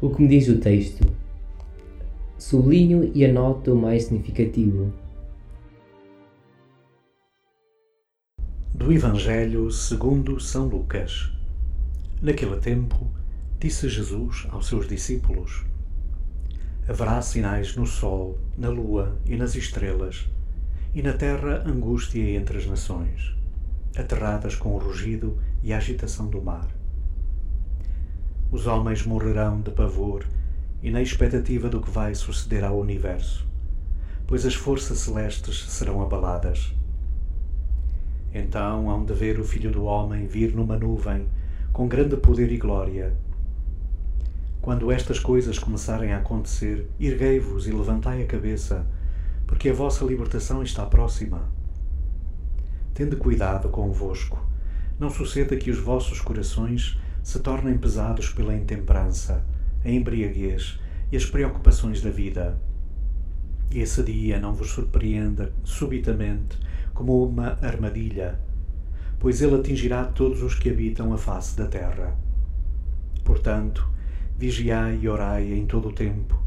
O que me diz o texto? Sublinho e anoto o mais significativo. Do Evangelho segundo São Lucas. Naquele tempo, disse Jesus aos seus discípulos: Haverá sinais no sol, na lua e nas estrelas, e na terra angústia entre as nações, aterradas com o rugido e a agitação do mar os homens morrerão de pavor e na expectativa do que vai suceder ao universo, pois as forças celestes serão abaladas. Então hão de ver o Filho do Homem vir numa nuvem, com grande poder e glória. Quando estas coisas começarem a acontecer, erguei-vos e levantai a cabeça, porque a vossa libertação está próxima. Tende cuidado convosco, não suceda que os vossos corações se tornem pesados pela intemperança, a embriaguez e as preocupações da vida. Esse dia não vos surpreenda subitamente como uma armadilha, pois ele atingirá todos os que habitam a face da terra. Portanto, vigiai e orai em todo o tempo,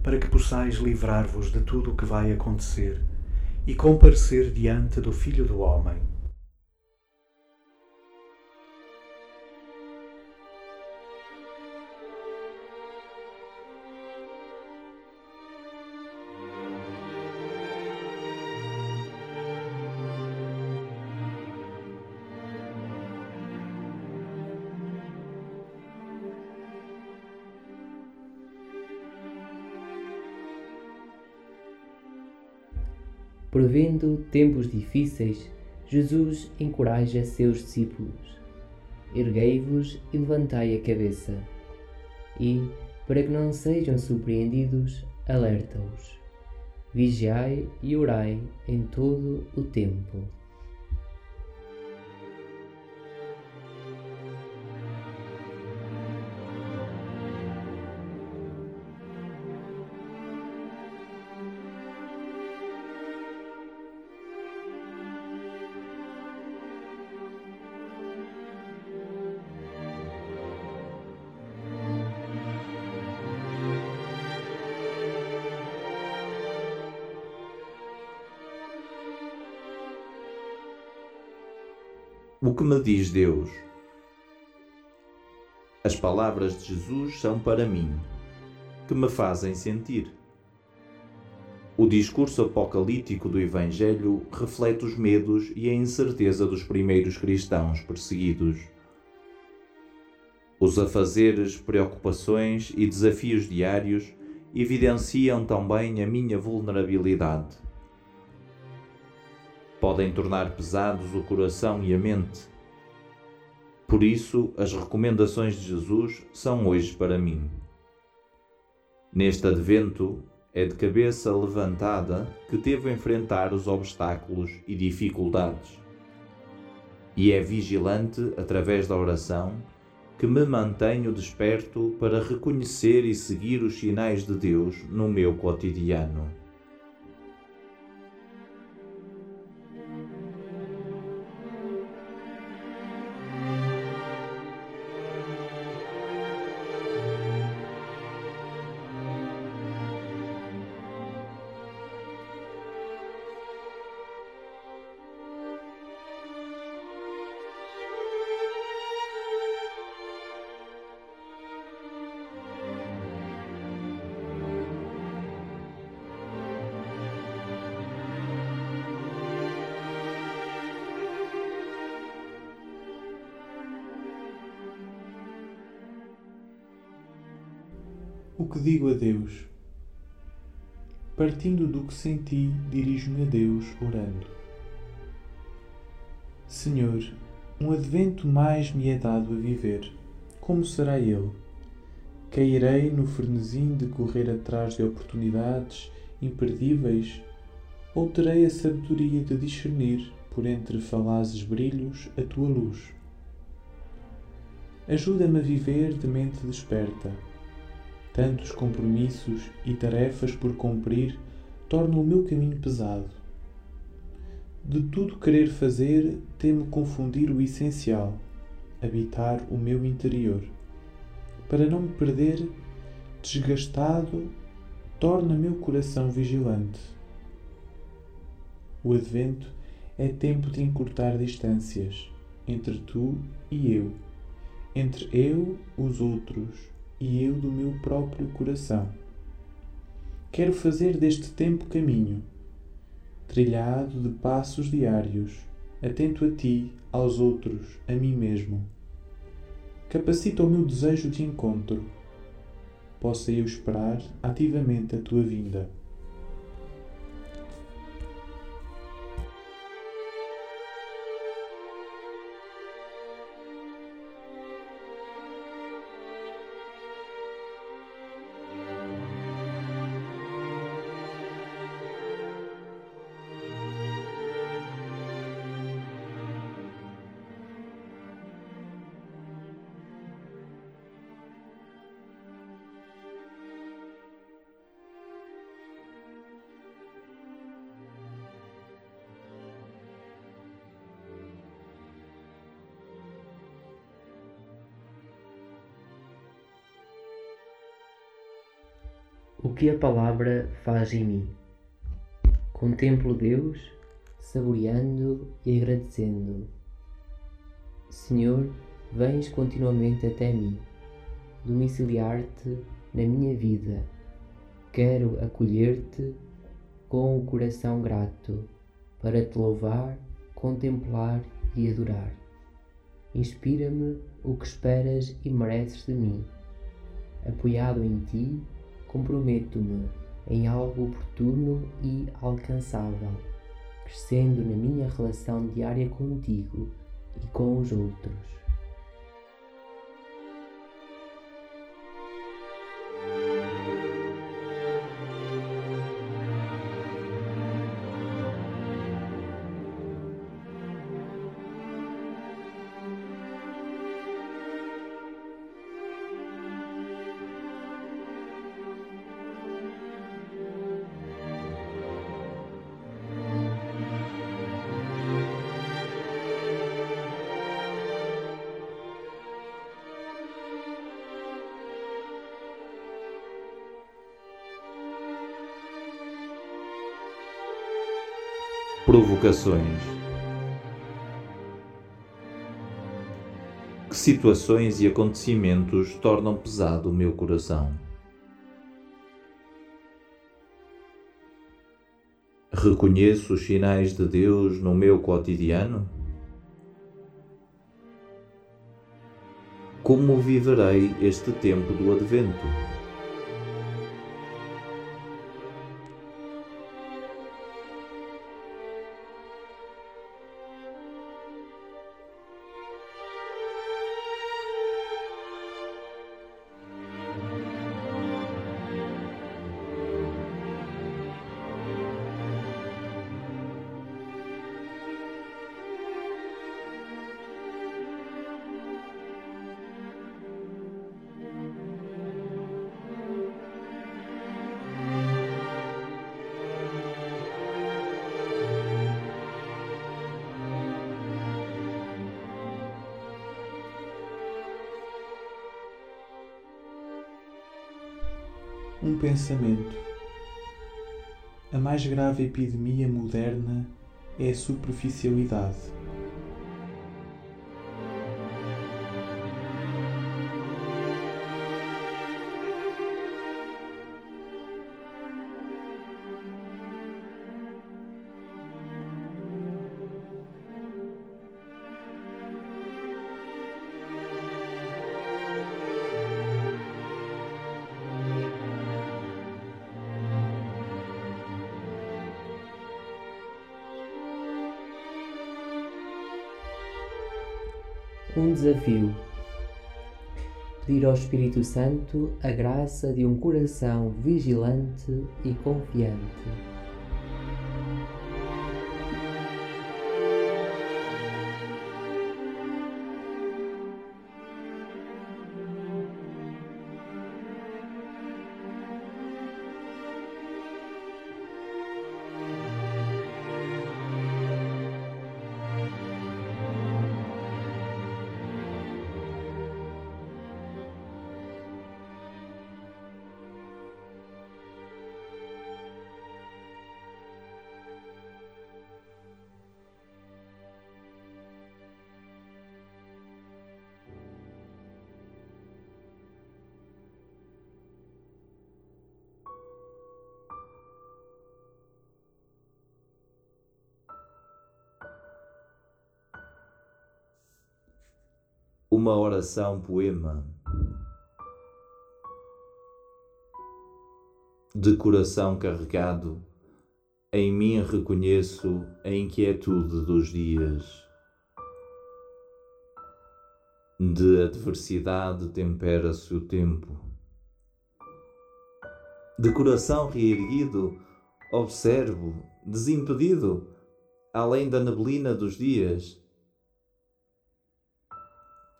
para que possais livrar-vos de tudo o que vai acontecer e comparecer diante do Filho do Homem. Prevendo tempos difíceis, Jesus encoraja seus discípulos: Erguei-vos e levantai a cabeça. E, para que não sejam surpreendidos, alerta-os: Vigiai e orai em todo o tempo. O que me diz Deus? As palavras de Jesus são para mim, que me fazem sentir. O discurso apocalíptico do Evangelho reflete os medos e a incerteza dos primeiros cristãos perseguidos. Os afazeres, preocupações e desafios diários evidenciam também a minha vulnerabilidade podem tornar pesados o coração e a mente. Por isso, as recomendações de Jesus são hoje para mim. Neste advento, é de cabeça levantada que devo enfrentar os obstáculos e dificuldades. E é vigilante, através da oração, que me mantenho desperto para reconhecer e seguir os sinais de Deus no meu cotidiano. O que digo a Deus? Partindo do que senti, dirijo-me a Deus orando. Senhor, um advento mais me é dado a viver. Como será ele? Cairei no frenesim de correr atrás de oportunidades imperdíveis ou terei a sabedoria de discernir, por entre falazes brilhos, a tua luz? Ajuda-me a viver de mente desperta. Tantos compromissos e tarefas por cumprir tornam o meu caminho pesado. De tudo querer fazer, temo confundir o essencial, habitar o meu interior. Para não me perder, desgastado, torna meu coração vigilante. O advento é tempo de encurtar distâncias entre tu e eu entre eu, os outros e eu do meu próprio coração. Quero fazer deste tempo caminho, trilhado de passos diários, atento a ti, aos outros, a mim mesmo. Capacita o meu desejo de encontro. Possa eu esperar ativamente a tua vinda. O que a palavra faz em mim. Contemplo Deus, saboreando e agradecendo. Senhor, vens continuamente até mim, domiciliar-te na minha vida. Quero acolher-te com o coração grato para te louvar, contemplar e adorar. Inspira-me o que esperas e mereces de mim. Apoiado em ti, comprometo-me em algo oportuno e alcançável, crescendo na minha relação diária contigo e com os outros. Provocações. Que situações e acontecimentos tornam pesado o meu coração? Reconheço os sinais de Deus no meu cotidiano? Como viverei este tempo do Advento? Um pensamento. A mais grave epidemia moderna é a superficialidade. Um desafio. Pedir ao Espírito Santo a graça de um coração vigilante e confiante. Uma oração poema de coração carregado, em mim reconheço a inquietude dos dias. De adversidade tempera-se o tempo. De coração reerguido, observo, desimpedido, além da neblina dos dias,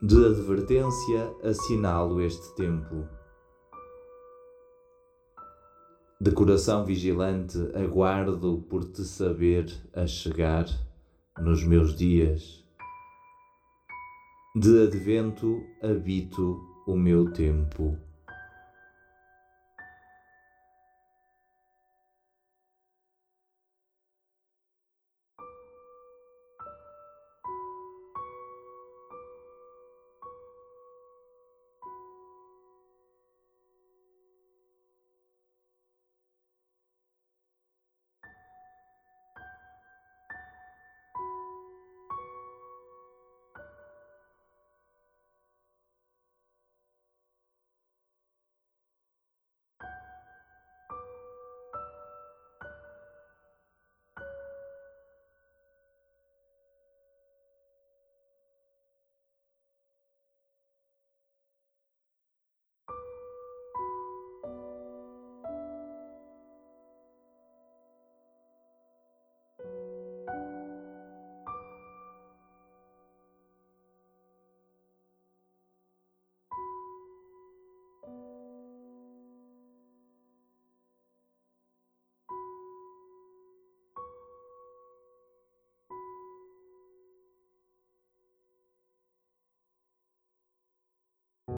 de advertência assinalo este tempo. De coração vigilante aguardo por te saber a chegar nos meus dias. De advento habito o meu tempo.